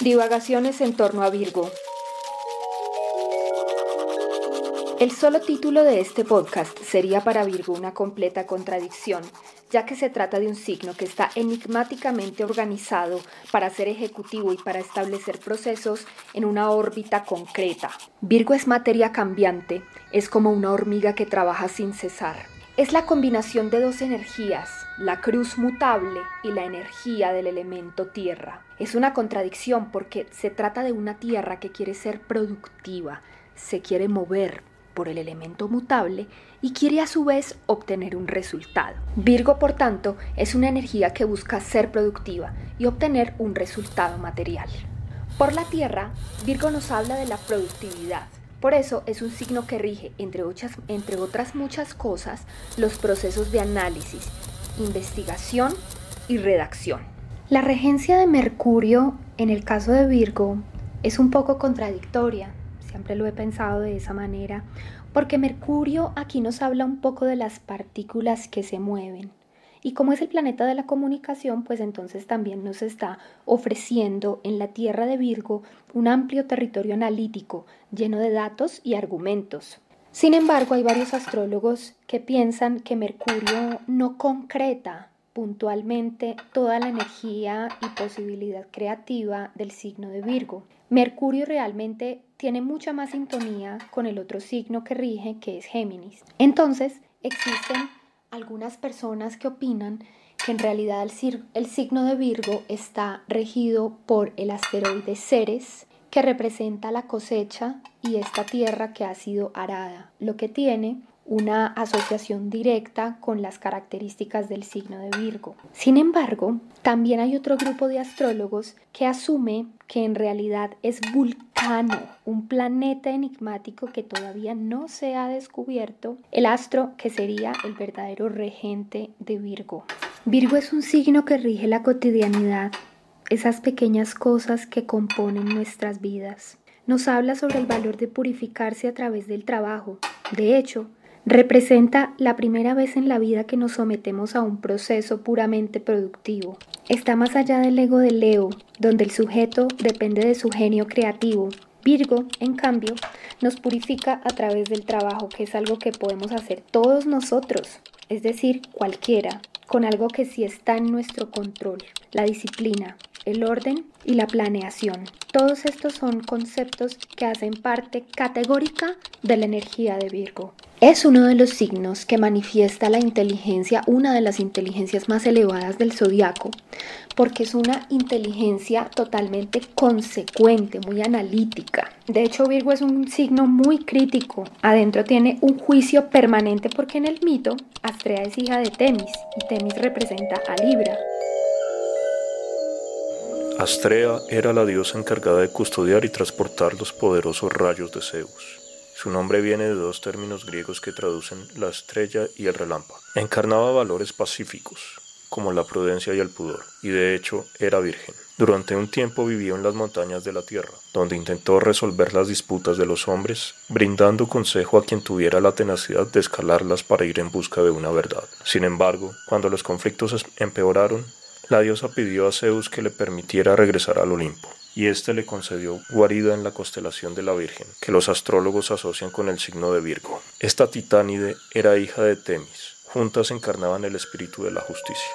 Divagaciones en torno a Virgo. El solo título de este podcast sería para Virgo una completa contradicción, ya que se trata de un signo que está enigmáticamente organizado para ser ejecutivo y para establecer procesos en una órbita concreta. Virgo es materia cambiante, es como una hormiga que trabaja sin cesar. Es la combinación de dos energías, la cruz mutable y la energía del elemento tierra. Es una contradicción porque se trata de una tierra que quiere ser productiva, se quiere mover por el elemento mutable y quiere a su vez obtener un resultado. Virgo, por tanto, es una energía que busca ser productiva y obtener un resultado material. Por la Tierra, Virgo nos habla de la productividad, por eso es un signo que rige, entre otras, muchas cosas, los procesos de análisis, investigación y redacción. La regencia de Mercurio, en el caso de Virgo, es un poco contradictoria, siempre lo he pensado de esa manera, porque Mercurio aquí nos habla un poco de las partículas que se mueven. Y como es el planeta de la comunicación, pues entonces también nos está ofreciendo en la Tierra de Virgo un amplio territorio analítico lleno de datos y argumentos. Sin embargo, hay varios astrólogos que piensan que Mercurio no concreta puntualmente toda la energía y posibilidad creativa del signo de Virgo. Mercurio realmente tiene mucha más sintonía con el otro signo que rige, que es Géminis. Entonces, existen algunas personas que opinan que en realidad el, signo de Virgo está regido por el asteroide Ceres, que representa la cosecha y esta tierra que ha sido arada, lo que tiene una asociación directa con las características del signo de Virgo. Sin embargo, también hay otro grupo de astrólogos que asume que en realidad es Vulcano, un planeta enigmático que todavía no se ha descubierto, el astro que sería el verdadero regente de Virgo. Virgo es un signo que rige la cotidianidad, esas pequeñas cosas que componen nuestras vidas. Nos habla sobre el valor de purificarse a través del trabajo. De hecho, Representa la primera vez en la vida que nos sometemos a un proceso puramente productivo. Está más allá del ego de Leo, donde el sujeto depende de su genio creativo. Virgo, en cambio, nos purifica a través del trabajo, que es algo que podemos hacer todos nosotros, es decir, cualquiera, con algo que sí está en nuestro control, la disciplina, el orden y la planeación. Todos estos son conceptos que hacen parte categórica de la energía de Virgo. Es uno de los signos que manifiesta la inteligencia, una de las inteligencias más elevadas del zodiaco, porque es una inteligencia totalmente consecuente, muy analítica. De hecho, Virgo es un signo muy crítico. Adentro tiene un juicio permanente porque en el mito Astrea es hija de Temis y Temis representa a Libra. Astrea era la diosa encargada de custodiar y transportar los poderosos rayos de Zeus. Su nombre viene de dos términos griegos que traducen la estrella y el relámpago. Encarnaba valores pacíficos, como la prudencia y el pudor, y de hecho era virgen. Durante un tiempo vivió en las montañas de la tierra, donde intentó resolver las disputas de los hombres, brindando consejo a quien tuviera la tenacidad de escalarlas para ir en busca de una verdad. Sin embargo, cuando los conflictos empeoraron, la diosa pidió a Zeus que le permitiera regresar al Olimpo y éste le concedió guarida en la constelación de la Virgen, que los astrólogos asocian con el signo de Virgo. Esta titánide era hija de Temis, juntas encarnaban el espíritu de la justicia.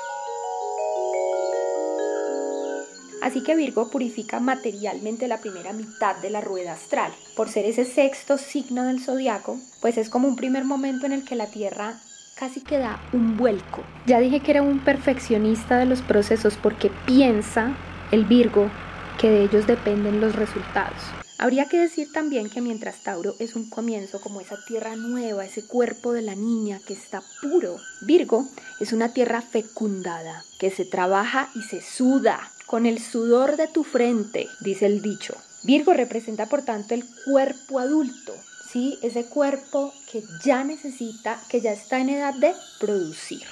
Así que Virgo purifica materialmente la primera mitad de la rueda astral. Por ser ese sexto signo del zodiaco, pues es como un primer momento en el que la Tierra casi que da un vuelco. Ya dije que era un perfeccionista de los procesos porque piensa el Virgo que de ellos dependen los resultados. Habría que decir también que mientras Tauro es un comienzo como esa tierra nueva, ese cuerpo de la niña que está puro, Virgo es una tierra fecundada, que se trabaja y se suda con el sudor de tu frente, dice el dicho. Virgo representa por tanto el cuerpo adulto, ese cuerpo que ya necesita, que ya está en edad de producir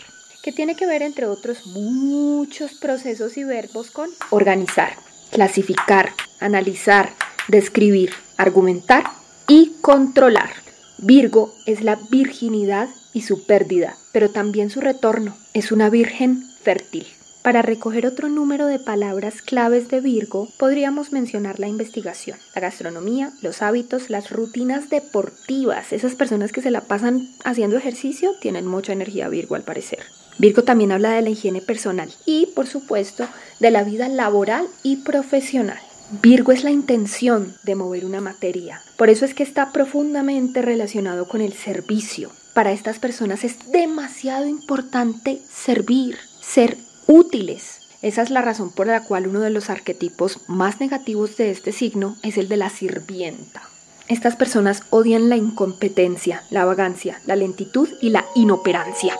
que tiene que ver entre otros muchos procesos y verbos con organizar clasificar, analizar, describir, argumentar y controlar. Virgo es la virginidad y su pérdida, pero también su retorno. Es una virgen fértil. Para recoger otro número de palabras claves de Virgo, podríamos mencionar la investigación, la gastronomía, los hábitos, las rutinas deportivas. Esas personas que se la pasan haciendo ejercicio tienen mucha energía Virgo al parecer. Virgo también habla de la higiene personal y, por supuesto, de la vida laboral y profesional. Virgo es la intención de mover una materia. Por eso es que está profundamente relacionado con el servicio. Para estas personas es demasiado importante servir, ser útiles. Esa es la razón por la cual uno de los arquetipos más negativos de este signo es el de la sirvienta. Estas personas odian la incompetencia, la vagancia, la lentitud y la inoperancia.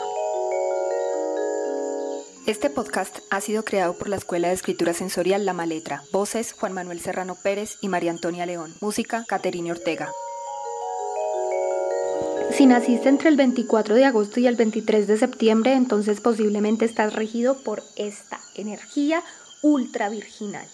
Este podcast ha sido creado por la Escuela de Escritura Sensorial La Maletra. Voces Juan Manuel Serrano Pérez y María Antonia León. Música Caterina Ortega. Si naciste entre el 24 de agosto y el 23 de septiembre, entonces posiblemente estás regido por esta energía ultra virginal.